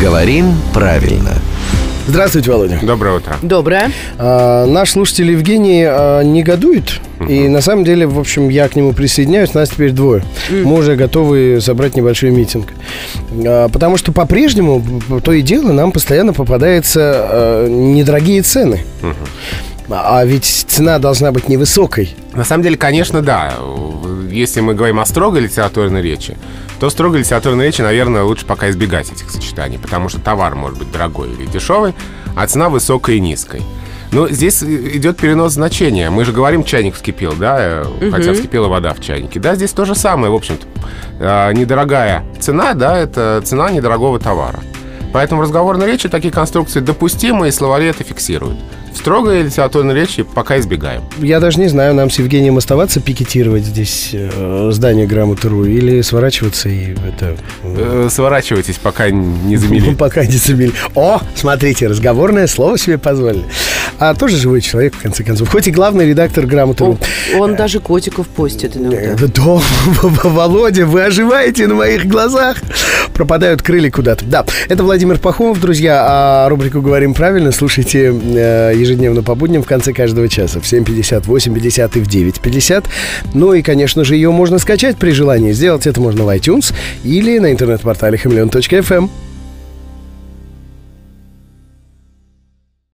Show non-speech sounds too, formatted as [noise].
Говорим правильно. Здравствуйте, Володя. Доброе утро. Доброе. А, наш слушатель Евгений а, негодует. И на самом деле, в общем, я к нему присоединяюсь. Нас теперь двое. Мы уже готовы собрать небольшой митинг. А, потому что по-прежнему, то и дело, нам постоянно попадаются а, недорогие цены. А ведь цена должна быть невысокой. На самом деле, конечно, да. Если мы говорим о строгой литературной речи, то строгой литературной речи, наверное, лучше пока избегать этих сочетаний, потому что товар может быть дорогой или дешевый, а цена высокой и низкой. Ну, здесь идет перенос значения. Мы же говорим, чайник вскипел, да, угу. хотя вскипела вода в чайнике. Да, здесь то же самое, в общем-то. А, недорогая цена, да, это цена недорогого товара. Поэтому в разговорной речи такие конструкции допустимы, и словари это фиксируют строгой литературной речи пока избегаем. Я даже не знаю, нам с Евгением оставаться пикетировать здесь э, здание Грамоты.ру или сворачиваться и это... Э, сворачивайтесь, пока не замели. [laughs] Пока не замели. О, смотрите, разговорное слово себе позволили. А тоже живой человек, в конце концов. Хоть и главный редактор Грамоты.ру. Он, он даже котиков постит иногда. Да, [laughs] Володя, вы оживаете на моих глазах. Пропадают крылья куда-то. Да, это Владимир Пахомов, друзья. А рубрику «Говорим правильно» слушайте э, ежедневно по будням в конце каждого часа в 7.50, 8.50 и в 9.50. Ну и, конечно же, ее можно скачать при желании. Сделать это можно в iTunes или на интернет-портале хамелеон.фм.